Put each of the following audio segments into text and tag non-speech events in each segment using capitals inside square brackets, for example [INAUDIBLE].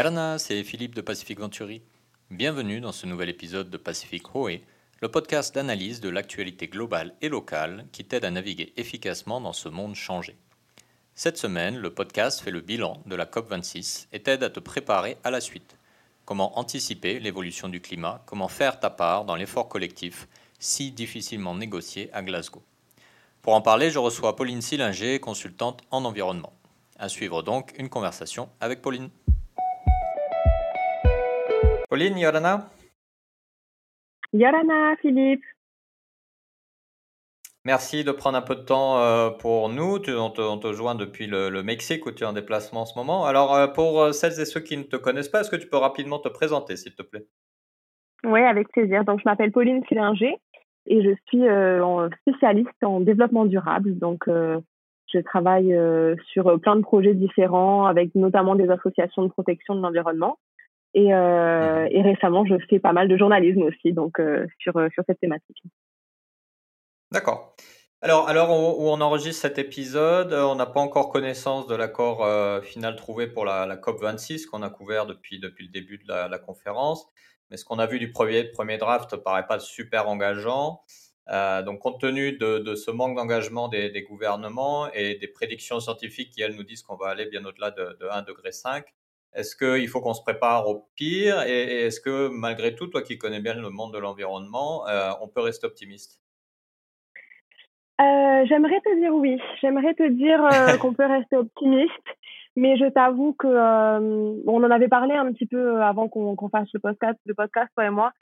Yarana, c'est Philippe de Pacific Venturi. Bienvenue dans ce nouvel épisode de Pacific Hoé, le podcast d'analyse de l'actualité globale et locale qui t'aide à naviguer efficacement dans ce monde changé. Cette semaine, le podcast fait le bilan de la COP26 et t'aide à te préparer à la suite. Comment anticiper l'évolution du climat, comment faire ta part dans l'effort collectif si difficilement négocié à Glasgow. Pour en parler, je reçois Pauline Sillinger, consultante en environnement. À suivre donc une conversation avec Pauline. Pauline, Yorana? Yorana, Philippe. Merci de prendre un peu de temps euh, pour nous. On te, joint depuis le, Mexique où tu es en déplacement en ce moment. Alors, euh, pour euh, celles et ceux qui ne te connaissent pas, est-ce que tu peux rapidement te présenter, s'il te plaît? Oui, avec plaisir. Donc, je m'appelle Pauline Filinger et je suis spécialiste en développement durable. Donc, je travaille sur plein de projets différents avec notamment des associations de protection de l'environnement. Et, euh, et, récemment, je fais pas mal de journalisme aussi, donc euh, sur, euh, sur cette thématique. D'accord. Alors, alors où on enregistre cet épisode, on n'a pas encore connaissance de l'accord final trouvé pour la, la COP26 qu'on a couvert depuis, depuis le début de la, la conférence. Mais ce qu'on a vu du premier, premier draft ne paraît pas super engageant. Donc, compte tenu de, de ce manque d'engagement des, des, gouvernements et des prédictions scientifiques qui, elles, nous disent qu'on va aller bien au-delà de, de 1,5 degré, est-ce qu'il faut qu'on se prépare au pire et, est-ce que malgré tout, toi qui connais bien le monde de l'environnement, euh, on peut rester optimiste? Euh, J'aimerais te dire oui. J'aimerais te dire euh, [LAUGHS] qu'on peut rester optimiste, mais je t'avoue que on en avait parlé un petit peu avant qu'on fasse le podcast, le podcast toi et moi.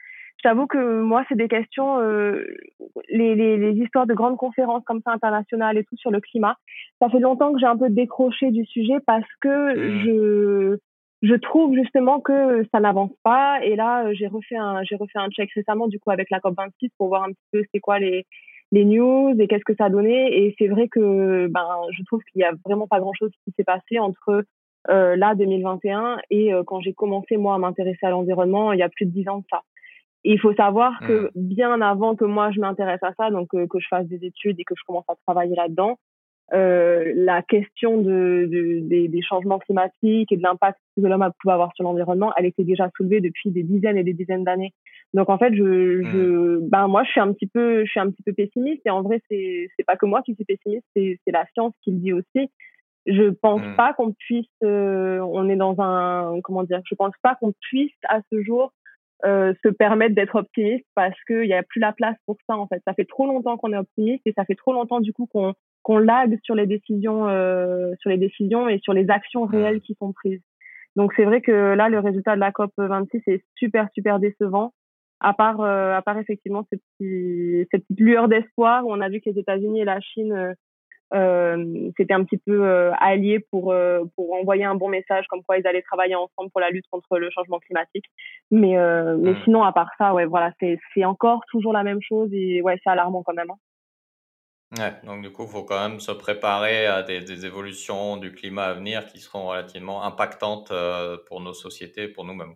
J'avoue que moi, c'est des questions, les, les, les, histoires de grandes conférences comme ça internationales et tout sur le climat. Ça fait longtemps que j'ai un peu décroché du sujet parce que mmh. je je trouve justement que ça n'avance pas. Et là, euh, j'ai refait un, j'ai refait un check récemment, du coup, avec la COP26 pour voir un petit peu c'est quoi les, les news et qu'est-ce que ça a donné. Et c'est vrai que, ben, je trouve qu'il y a vraiment pas grand chose qui s'est passé entre euh, là, 2021, et euh, quand j'ai commencé, moi, à m'intéresser à l'environnement, il y a plus de dix ans de ça. Et il faut savoir que mmh. bien avant que moi je m'intéresse à ça, donc que je fasse des études et que je commence à travailler là-dedans, euh, la question de, de des, des, changements climatiques et de l'impact que l'homme pouvait avoir sur l'environnement, elle était déjà soulevée depuis des dizaines et des dizaines d'années. Donc en fait, je, je, ben moi, je suis un petit peu, je suis un petit peu pessimiste. Et en vrai, c'est c'est pas que moi qui suis pessimiste, c'est c'est la science qui le dit aussi. Je pense mmh. pas qu'on puisse, euh, on est dans un, comment dire, je pense pas qu'on puisse à ce jour euh, se permettre d'être optimiste parce qu'il n'y a plus la place pour ça en fait. Ça fait trop longtemps qu'on est optimiste et ça fait trop longtemps du coup qu'on qu'on lag sur les décisions, euh, sur les décisions et sur les actions réelles qui sont prises. Donc c'est vrai que là, le résultat de la COP 26 est super super décevant. À part, euh, à part effectivement cette, cette petite lueur d'espoir où on a vu que les États-Unis et la Chine euh, euh c'était un petit peu euh, alliés pour pour envoyer un bon message comme quoi ils allaient travailler ensemble pour la lutte contre le changement climatique. Mais mais sinon à part ça, ouais voilà, c'est c'est encore toujours la même chose et ouais c'est alarmant quand même. Hein. Ouais, donc du coup, il faut quand même se préparer à des, des, évolutions du climat à venir qui seront relativement impactantes euh, pour nos sociétés, pour nous-mêmes.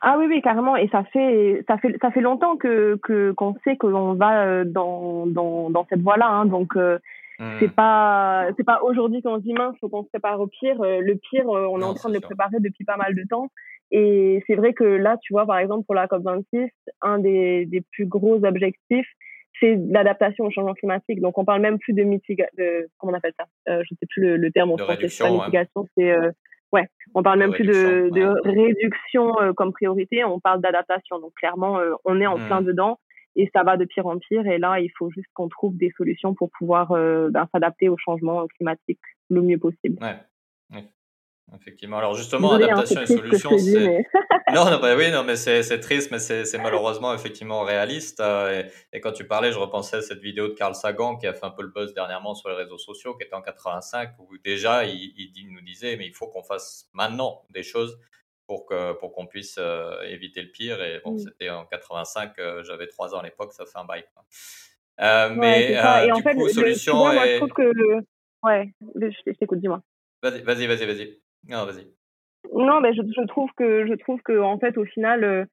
Ah oui, oui, carrément. Et ça fait, ça fait, ça fait longtemps que qu'on sait que l'on va euh, dans, dans, dans cette voie-là. Hein. Donc euh, mmh. c'est pas c'est pas aujourd'hui qu'on se dit mince, faut qu'on se prépare au pire. Le pire, on est en train de le préparer depuis pas mal de temps. Et c'est vrai que là, tu vois, par exemple pour la COP 26, un des, des plus gros objectifs, c'est l'adaptation au changement climatique. Donc, on parle même plus de mitigation, de, comment on appelle ça? Euh, Je sais plus le, terme en français. C'est mitigation, c'est euh, ouais. On parle même plus de, de réduction euh, comme priorité. On parle d'adaptation. Donc, clairement, on est en plein mmh. dedans et ça va de pire en pire. Et là, il faut juste qu'on trouve des solutions pour pouvoir ben, s'adapter au changement climatique le mieux possible. Ouais. Effectivement. Alors justement, adaptation et solution, c'est... [LAUGHS] non, non, bah oui, non, mais c'est triste, mais c'est malheureusement effectivement réaliste. Euh, et, quand tu parlais, je repensais à cette vidéo de Carl Sagan qui a fait un peu le buzz dernièrement sur les réseaux sociaux, qui était en 85, où déjà il, il nous disait, mais il faut qu'on fasse maintenant des choses pour que pour qu'on puisse euh, éviter le pire. Et bon, c'était en 85, euh, j'avais trois ans à l'époque, ça fait un bail. mais et en fait, solution. moi, je trouve que ouais, je t'écoute, dis-moi. Vas-y, vas-y, vas-y, vas-y. Non, vas-y. Non, mais je, je, trouve que je trouve que en fait, au final, euh,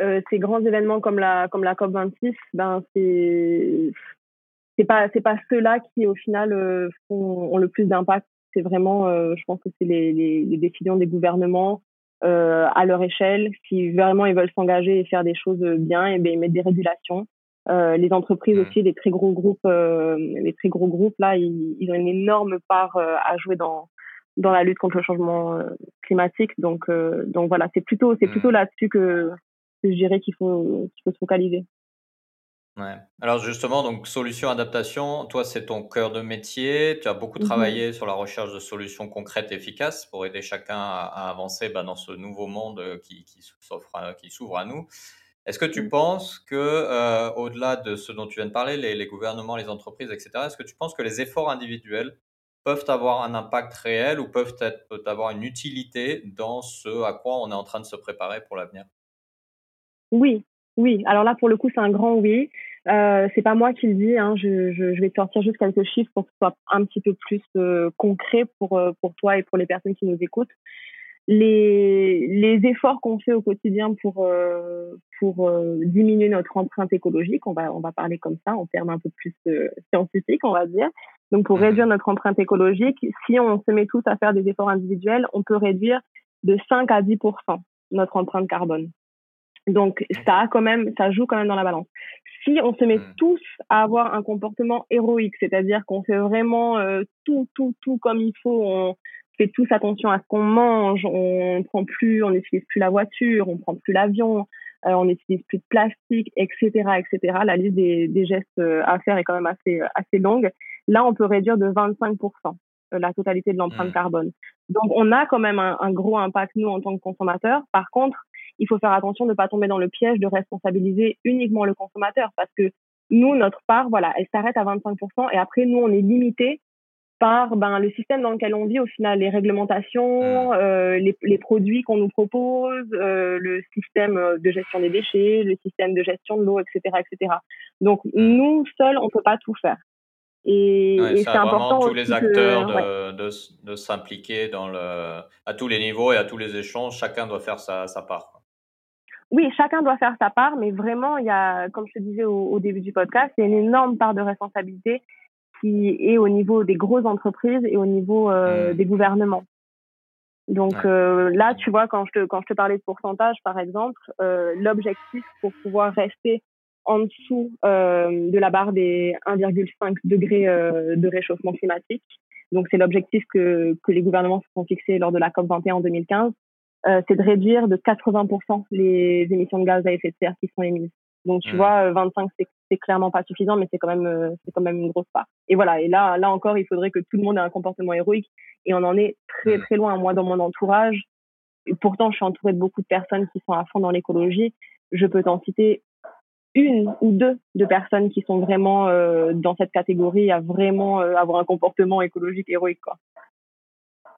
euh ces grands événements comme la comme la COP 26, ben c'est c'est pas c'est pas ceux-là qui au final euh, font, ont le plus d'impact. c'est vraiment, je pense que c'est les, les, les, décisions des gouvernements à leur échelle. Si vraiment ils veulent s'engager et faire des choses bien, et bien ils mettent des régulations. les entreprises mmh. aussi, les très gros groupes, les très gros groupes là, ils, ils ont une énorme part à jouer dans dans la lutte contre le changement climatique. Donc donc voilà, c'est plutôt c'est mmh. plutôt là-dessus que, que je dirais qu'il faut qu'il faut se focaliser. Ouais. Alors justement, donc solution adaptation, toi c'est ton cœur de métier. Tu as beaucoup mmh travaillé sur la recherche de solutions concrètes et efficaces pour aider chacun à, avancer bah, dans ce nouveau monde euh, qui, qui s'ouvre à nous. Est-ce que tu mmh. penses que, euh, au-delà de ce dont tu viens de parler, les, les gouvernements, les entreprises, etc., est-ce que tu penses que les efforts individuels peuvent avoir un impact réel ou peuvent, avoir une utilité dans ce à quoi on est en train de se préparer pour l'avenir? Oui, oui. Alors là, pour le coup, c'est un grand oui. Euh, c'est pas moi qui le dis, hein. je, vais te sortir juste quelques chiffres pour que ce soit un petit peu plus euh, concret pour, euh, pour toi et pour les personnes qui nous écoutent. Les, efforts qu'on fait au quotidien pour, euh, diminuer notre empreinte écologique, on va parler comme ça en termes un peu plus scientifiques, on va dire. Donc pour mmh réduire notre empreinte écologique, si on se met tous à faire des efforts individuels, on peut réduire de 5 à 10% notre empreinte carbone. Donc ça a quand même, ça joue quand même dans la balance. Si on se met hmm. tous à avoir un comportement héroïque, c'est-à-dire qu'on fait vraiment euh, tout, tout, tout comme il faut, on fait tous attention à ce qu'on mange, on prend plus, on n'utilise plus la voiture, on prend plus l'avion, euh, on n'utilise plus de plastique, etc., etc. La liste des, des, gestes euh, à faire est quand même assez, assez longue. Là, on peut réduire de 25% la totalité de l'empreinte carbone. Donc, on a quand même un, un, gros impact, nous, en tant que consommateurs. Par contre, il faut faire attention de ne pas tomber dans le piège de responsabiliser uniquement le consommateur parce que nous, notre part, voilà, elle s'arrête à 25% et après, nous, on est limité par ben, le système dans lequel on vit au final, les réglementations, euh, les, les, produits qu'on nous propose, euh, le système de gestion des déchets, le système de gestion de l'eau, etc., etc. Donc nous seuls, on peut pas tout faire. Et, c'est important tous les acteurs de, de, de s'impliquer dans le à tous les niveaux et à tous les échanges. Chacun doit faire sa, sa part. Oui, chacun doit faire sa part, mais vraiment, il y a, comme je te disais au, début du podcast, il y a une énorme part de responsabilité qui est au niveau des grosses entreprises et au niveau euh, mmh. des gouvernements. Donc euh, là, tu vois, quand je te quand je te parlais de pourcentage, par exemple, euh, l'objectif pour pouvoir rester en dessous euh, de la barre des 1,5 degrés euh, de réchauffement climatique, donc c'est l'objectif que que les gouvernements se sont fixés lors de la COP 21 en 2015. Euh, c'est de réduire de 80% les émissions de gaz à effet de serre qui sont émises. Donc tu mmh. vois, 25 euh, c'est clairement pas suffisant, mais c'est quand même c'est quand même une grosse part. Et voilà, et là là encore, il faudrait que tout le monde ait un comportement héroïque, et on en est très mmh. très loin. Moi, dans mon entourage, pourtant je suis entourée de beaucoup de personnes qui sont à fond dans l'écologie. Je peux t'en citer une ou deux de personnes qui sont vraiment dans cette catégorie à vraiment avoir un comportement écologique héroïque quoi.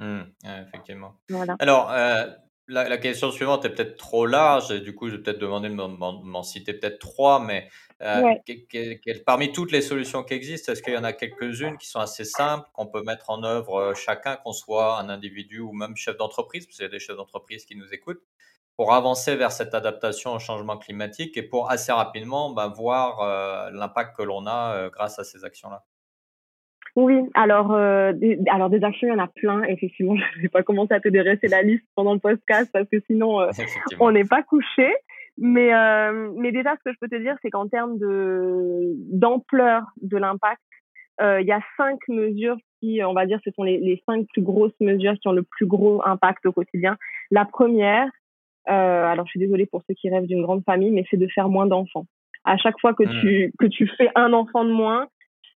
Mmh, effectivement. Voilà. Alors, la, question suivante est peut-être trop large, et du coup, je vais peut-être demander de m'en citer peut-être trois, mais euh, parmi toutes les solutions qui existent, est-ce qu'il y en a quelques-unes qui sont assez simples, qu'on peut mettre en œuvre euh, chacun, qu'on soit un individu ou même chef d'entreprise, parce qu'il y a des chefs d'entreprise qui nous écoutent, pour avancer vers cette adaptation au changement climatique et pour assez rapidement bah, voir euh, l'impact que l'on a grâce à ces actions-là oui, alors, euh, des, alors des actions, il y en a plein. Effectivement, [LAUGHS] je ne vais pas commencer à te dresser la liste pendant le podcast parce que sinon, euh, [LAUGHS] on n'est pas couché. Mais, euh, mais déjà, ce que je peux te dire, c'est qu'en termes de d'ampleur de l'impact, il y a cinq mesures qui, on va dire, ce sont les, les cinq plus grosses mesures qui ont le plus gros impact au quotidien. La première, alors je suis désolée pour ceux qui rêvent d'une grande famille, mais c'est de faire moins d'enfants. À chaque fois que mmh. tu que tu fais un enfant de moins,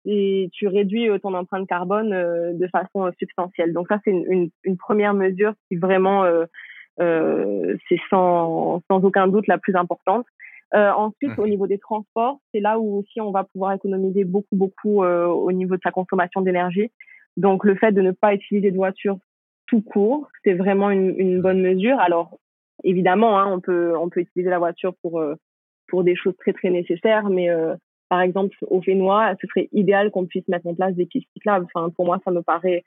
et tu réduis euh, ton empreinte carbone euh, de façon euh, substantielle. Donc ça, c'est une, une, une, première mesure qui vraiment, euh, c'est sans, sans aucun doute la plus importante. ensuite, au mmh. niveau des transports, c'est là où aussi on va pouvoir économiser beaucoup, beaucoup au niveau de sa consommation d'énergie. Donc le fait de ne pas utiliser de voiture tout court, c'est vraiment une, une, bonne mesure. Alors évidemment, hein, on peut on peut utiliser la voiture pour pour des choses très très nécessaires, mais par exemple, au Fénois, ce serait idéal qu'on puisse mettre en place des pistes cyclables. Enfin, pour moi, ça me paraît,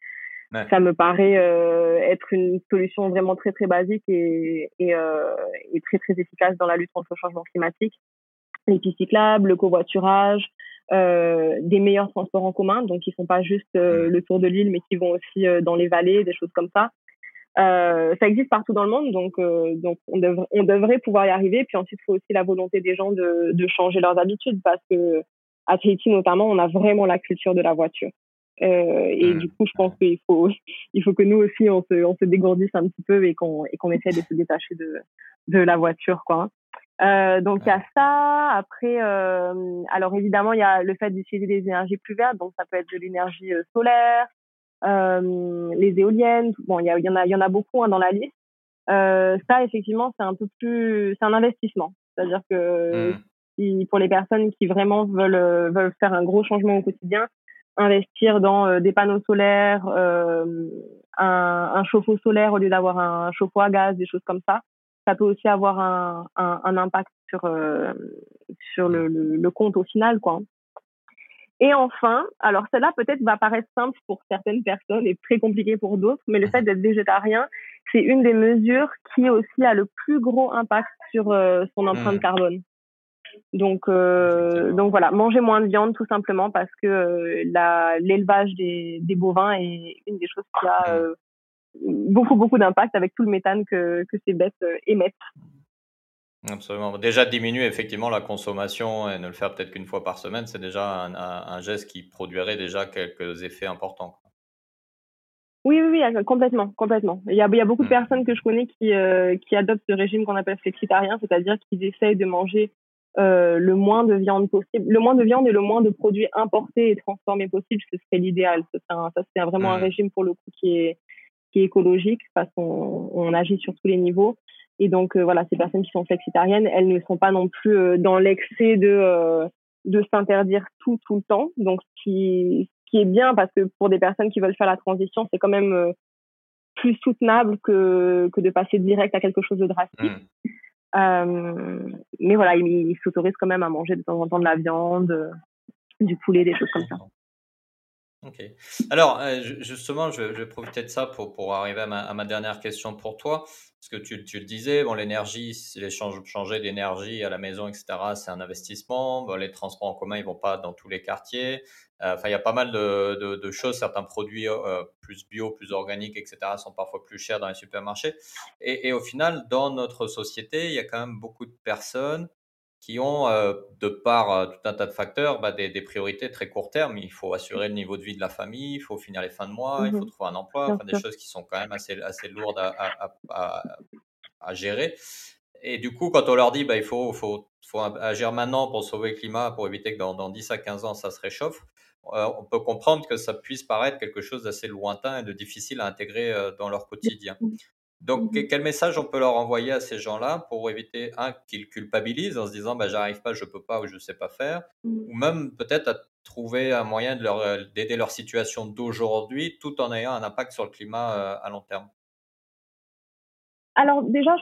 ça me paraît euh, être une solution vraiment très très basique et, et, euh, et, très très efficace dans la lutte contre le changement climatique. Les pistes cyclables, le covoiturage, des meilleurs transports en commun, donc qui font pas juste le tour de l'île, mais qui vont aussi dans les vallées, des choses comme ça. Euh, ça existe partout dans le monde, donc, euh, donc on, devrait, on devrait pouvoir y arriver. Puis ensuite, il faut aussi la volonté des gens de, de changer leurs habitudes parce que à Tahiti notamment, on a vraiment la culture de la voiture. Euh, et mmh. du coup, je pense qu'il faut, [LAUGHS] il faut que nous aussi, on se, on se dégourdisse un petit peu et qu'on qu'on essaie de se détacher de, de la voiture, quoi. Euh, donc il y a ça. Après, euh, alors évidemment, il y a le fait d'utiliser des énergies plus vertes. Donc ça peut être de l'énergie euh, solaire, les éoliennes. Bon, il y, y, en a, il y en a beaucoup hein, dans la liste. Euh, ça, effectivement, c'est un peu plus, c'est un investissement. C'est-à-dire que hmm. si, pour les personnes qui vraiment veulent, veulent faire un gros changement au quotidien, investir dans euh, des panneaux solaires, euh, un, un, chauffe-eau solaire au lieu d'avoir un chauffe-eau à gaz, des choses comme ça, ça peut aussi avoir un, un, un impact sur, euh, sur le, le, le, compte au final, quoi. Et enfin, alors celle-là peut-être va paraître simple pour certaines personnes et très compliqué pour d'autres, mais le fait d'être végétarien, c'est une des mesures qui aussi a le plus gros impact sur euh, son empreinte mmh. carbone. Donc, euh, donc voilà, manger moins de viande tout simplement parce que euh, l'élevage des, des, bovins est une des choses qui a euh, beaucoup beaucoup d'impact avec tout le méthane que, que ces bêtes émettent. Absolument. Déjà diminuer effectivement la consommation et ne le faire peut-être qu'une fois par semaine, c'est déjà un, un, geste qui produirait déjà quelques effets importants. Oui, oui, oui, complètement, complètement. Il y a, il y a beaucoup de mmh. personnes que je connais qui, euh, qui adoptent ce régime qu'on appelle flexitarien, c'est-à-dire qu'ils essayent de manger euh, le moins de viande possible, le moins de viande et le moins de produits importés et transformés possible, ce serait l'idéal. Ça, c'est vraiment un mmh. régime pour le coup qui est, qui est écologique parce qu'on on agit sur tous les niveaux. Et donc euh, voilà, ces personnes qui sont flexitariennes, elles ne sont pas non plus euh, dans l'excès de euh, de s'interdire tout tout le temps. Donc ce qui ce qui est bien parce que pour des personnes qui veulent faire la transition, c'est quand même plus soutenable que que de passer direct à quelque chose de drastique. Mmh. mais voilà, ils, ils s'autorisent quand même à manger de temps en temps de la viande, du poulet, des choses comme ça. Ok. Alors, euh, justement, je, vais profiter de ça pour, pour arriver à ma, dernière question pour toi. Parce que tu, tu le disais, bon, l'énergie, changer d'énergie à la maison, etc., c'est un investissement. Bon, les transports en commun, ils vont pas dans tous les quartiers. Euh, enfin, il y a pas mal de, de, de choses. Certains produits euh, plus bio, plus organiques, etc., sont parfois plus chers dans les supermarchés. Et, et au final, dans notre société, il y a quand même beaucoup de personnes qui ont, euh, de par euh, tout un tas de facteurs, bah, des, des, priorités très court terme. Il faut assurer le niveau de vie de la famille, il faut finir les fins de mois, il faut mmh trouver un emploi, enfin, des choses qui sont quand même assez, assez lourdes à, à, à, à, gérer. Et du coup, quand on leur dit, bah, il faut, faut, faut agir maintenant pour sauver le climat, pour éviter que dans, dans 10 à 15 ans, ça se réchauffe, euh, on peut comprendre que ça puisse paraître quelque chose d'assez lointain et de difficile à intégrer dans leur quotidien. Donc, mmh quel message on peut leur envoyer à ces gens-là pour éviter, un, qu'ils culpabilisent en se disant, bah, j'arrive pas, je peux pas ou je sais pas faire, mmh. ou même peut-être à trouver un moyen de leur, euh, d'aider leur situation d'aujourd'hui tout en ayant un impact sur le climat euh, à long terme? Alors déjà,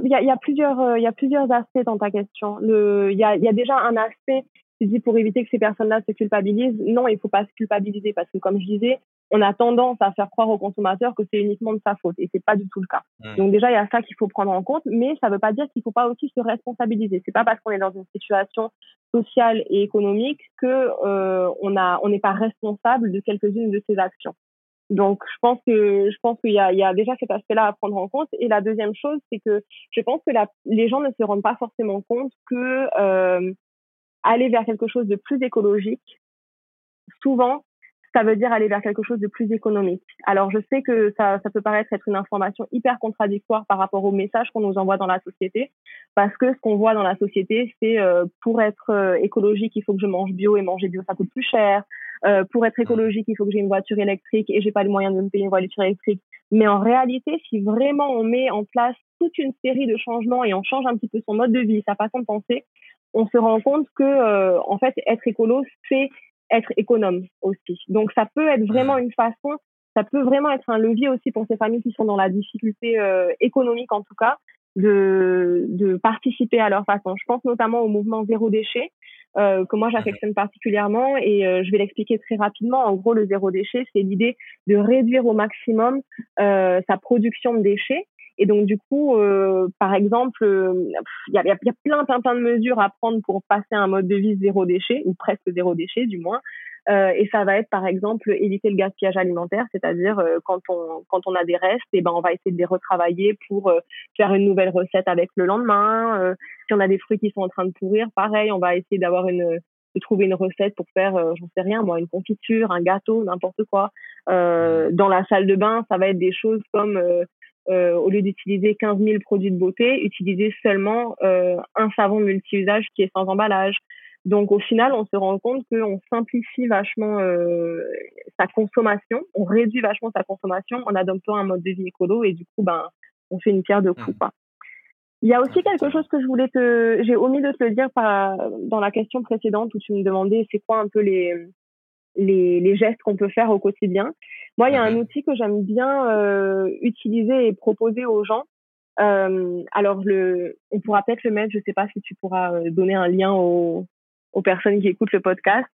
il y a, y a, plusieurs, euh, y a plusieurs aspects dans ta question. Il y a, y a déjà un aspect, tu dis pour éviter que ces personnes-là se culpabilisent. Non, il faut pas se culpabiliser parce que comme je disais, on a tendance à faire croire aux consommateurs que c'est uniquement de sa faute et c'est pas du tout le cas. Mmh. Donc déjà il y a ça qu'il faut prendre en compte, mais ça veut pas dire qu'il faut pas aussi se responsabiliser. C'est pas parce qu'on est dans une situation sociale et économique que euh, on a on n'est pas responsable de quelques-unes de ces actions. Donc je pense que je pense qu'il y a, il y a déjà cet aspect-là à prendre en compte. Et la deuxième chose, c'est que je pense que la, les gens ne se rendent pas forcément compte que euh, aller vers quelque chose de plus écologique, souvent ça veut dire aller vers quelque chose de plus économique. Alors je sais que ça, peut paraître être une information hyper contradictoire par rapport au message qu'on nous envoie dans la société, parce que ce qu'on voit dans la société, c'est euh, pour être euh, écologique, il faut que je mange bio et manger bio, ça coûte plus cher. Euh, pour être écologique, il faut que j'ai une voiture électrique et j'ai pas les moyens de me payer une voiture électrique. Mais en réalité, si vraiment on met en place toute une série de changements et on change un petit peu son mode de vie, sa façon de penser, on se rend compte que en fait être écolo, c'est être économe aussi. Donc ça peut être vraiment une façon, ça peut vraiment être un levier aussi pour ces familles qui sont dans la difficulté euh, économique en tout cas, de, de participer à leur façon. Je pense notamment au mouvement zéro déchet. Euh, que moi j'affectionne particulièrement et euh, je vais l'expliquer très rapidement. En gros, le zéro déchet, c'est l'idée de réduire au maximum euh, sa production de déchets Et donc, du coup, euh, par exemple, il y a, y, a, plein, plein, plein de mesures à prendre pour passer à un mode de vie zéro déchet, ou presque zéro déchet, du moins. Euh, et ça va être, par exemple, éviter le gaspillage alimentaire, c'est-à-dire euh, quand, on, quand on a des restes, et eh ben, on va essayer de les retravailler pour faire une nouvelle recette avec le lendemain. si on a des fruits qui sont en train de pourrir, pareil, on va essayer d'avoir une de trouver une recette pour faire, j'en sais rien, moi, une confiture, un gâteau, n'importe quoi. Euh, dans la salle de bain, ça va être des choses comme euh, au lieu d'utiliser 15 000 produits de beauté, utiliser seulement euh, un savon multi-usage qui est sans emballage. Donc au final, on se rend compte qu'on simplifie vachement euh, sa consommation, on réduit vachement sa consommation en adoptant un mode de vie écolo et du coup, ben, on fait une pierre de coups. Mmh. Il y a aussi quelque chose que je voulais te, j'ai omis de te le dire par, dans la question précédente où tu me demandais c'est quoi un peu les, les, les gestes qu'on peut faire au quotidien. Moi, il y a un outil que j'aime bien euh, utiliser et proposer aux gens. Euh, alors, le, on pourra peut-être le mettre, je ne sais pas si tu pourras euh, donner un lien aux, aux personnes qui écoutent le podcast.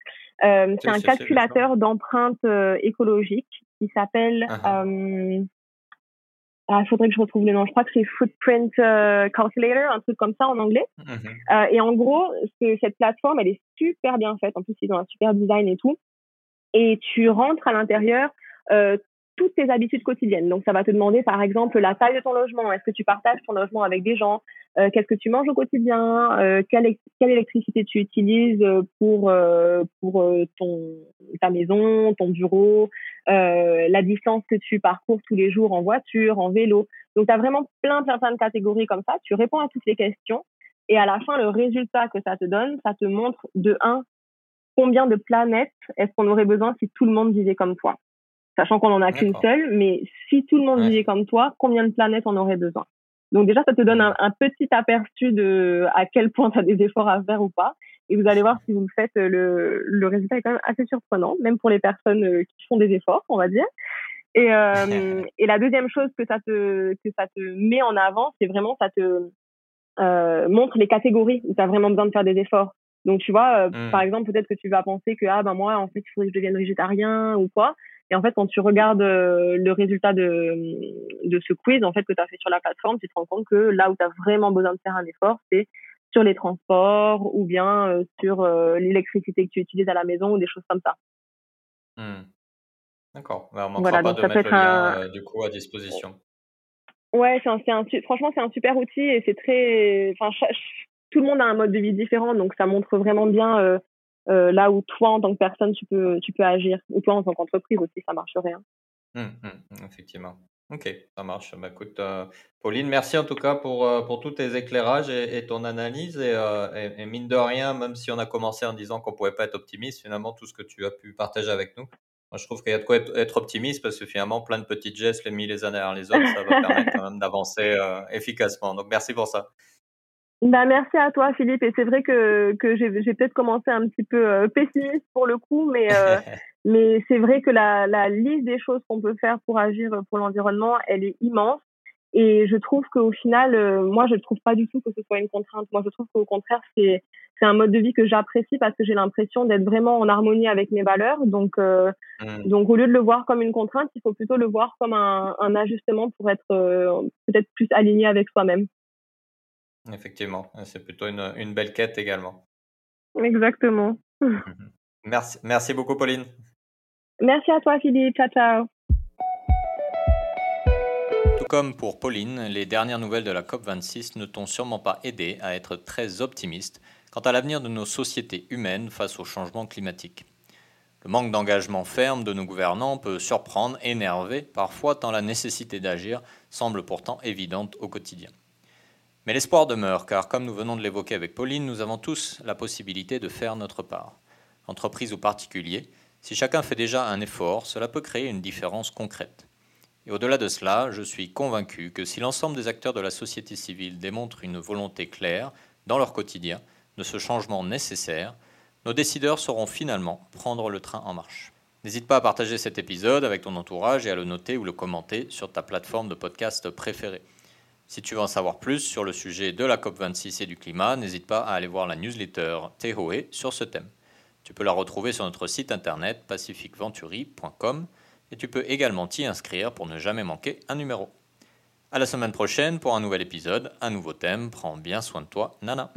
Euh, c'est un calculateur d'empreintes euh, écologiques qui s'appelle... Uh il faudrait que je retrouve le nom. Je crois que c'est Footprint Calculator, un truc comme ça en anglais. Mhm. et en gros, cette plateforme, elle est super bien faite. En plus, ils ont un super design et tout et tu rentres à l'intérieur euh, toutes tes habitudes quotidiennes. Donc, ça va te demander, par exemple, la taille de ton logement. Est-ce que tu partages ton logement avec des gens? Euh, Qu'est-ce que tu manges au quotidien? Euh, quelle, quelle, électricité tu utilises pour pour ton ta maison, ton bureau? La distance que tu parcours tous les jours en voiture, en vélo. Donc, tu as vraiment plein, plein, plein de catégories comme ça. Tu réponds à toutes les questions. Et à la fin, le résultat que ça te donne, ça te montre de un combien de planètes est-ce qu'on aurait besoin si tout le monde vivait comme toi? Sachant qu'on n'en a qu'une seule, mais si tout le monde vivait comme toi, combien de planètes on aurait besoin? Donc déjà, ça te donne un, petit aperçu de à quel point tu as des efforts à faire ou pas. Et vous allez voir si vous le faites, le, le résultat est quand même assez surprenant, même pour les personnes euh, qui font des efforts, on va dire. Et, euh, [LAUGHS] et la deuxième chose que ça te que ça te met en avant, c'est vraiment ça te euh, montre les catégories où tu as vraiment besoin de faire des efforts. Donc, tu vois, euh, mmh. par exemple, peut-être que tu vas penser que, ah, ben moi, en fait, il faudrait que je devienne végétarien ou quoi. Et en fait, quand tu regardes euh, le résultat de, de ce quiz, en fait, que tu as fait sur la plateforme, tu te rends compte que là où tu as vraiment besoin de faire un effort, c'est sur les transports ou bien euh, sur l'électricité que tu utilises à la maison ou des choses comme ça. Mmh. D'accord. Bah, on ne voilà, pas de mettre le lien, du coup, à disposition. Ouais, c'est un, un, franchement, c'est un super outil et c'est très, enfin, tout le monde a un mode de vie différent, donc ça montre vraiment bien euh, euh, là où toi, en tant que personne, tu peux, tu peux agir. Ou toi, en tant qu'entreprise aussi, ça marcherait. Hein. Hum, hum, effectivement. Ok, ça marche. Bah, écoute, euh, Pauline, merci en tout cas pour, pour tous tes éclairages et, ton analyse. Et, et, mine de rien, même si on a commencé en disant qu'on ne pouvait pas être optimiste, finalement, tout ce que tu as pu partager avec nous, moi, je trouve qu'il y a de quoi être, optimiste parce que finalement, plein de petits gestes les mis les uns derrière les autres, ça va [LAUGHS] permettre quand même d'avancer efficacement. Donc, merci pour ça. Bah, merci à toi, Philippe. Et c'est vrai que, que j'ai peut-être commencé un petit peu euh, pessimiste pour le coup, mais, euh, [LAUGHS] mais c'est vrai que la, la liste des choses qu'on peut faire pour agir pour l'environnement, elle est immense. Et je trouve qu'au final, euh, moi, je ne trouve pas du tout que ce soit une contrainte. Moi, je trouve qu'au contraire, c'est c'est un mode de vie que j'apprécie parce que j'ai l'impression d'être vraiment en harmonie avec mes valeurs. Donc, mmh. donc, au lieu de le voir comme une contrainte, il faut plutôt le voir comme un, un ajustement pour être peut-être plus aligné avec soi-même. Effectivement, c'est plutôt une, une, belle quête également. Exactement. [LAUGHS] Mhm. Merci, merci beaucoup, Pauline. Merci à toi, Philippe. Ciao, ciao. Tout comme pour Pauline, les dernières nouvelles de la COP26 ne t'ont sûrement pas aidé à être très optimiste quant à l'avenir de nos sociétés humaines face au changement climatique. Le manque d'engagement ferme de nos gouvernants peut surprendre, énerver, parfois tant la nécessité d'agir semble pourtant évidente au quotidien. Mais l'espoir demeure, car comme nous venons de l'évoquer avec Pauline, nous avons tous la possibilité de faire notre part. Entreprise ou particulier, si chacun fait déjà un effort, cela peut créer une différence concrète. Et au-delà de cela, je suis convaincu que si l'ensemble des acteurs de la société civile démontrent une volonté claire dans leur quotidien de ce changement nécessaire, nos décideurs sauront finalement prendre le train en marche. N'hésite pas à partager cet épisode avec ton entourage et à le noter ou le commenter sur ta plateforme de podcast préférée. Si tu veux en savoir plus sur le sujet de la COP26 et du climat, n'hésite pas à aller voir la newsletter Tehoe sur ce thème. Tu peux la retrouver sur notre site internet pacificventuri.com et tu peux également t'y inscrire pour ne jamais manquer un numéro. À la semaine prochaine pour un nouvel épisode, un nouveau thème. Prends bien soin de toi, Nana.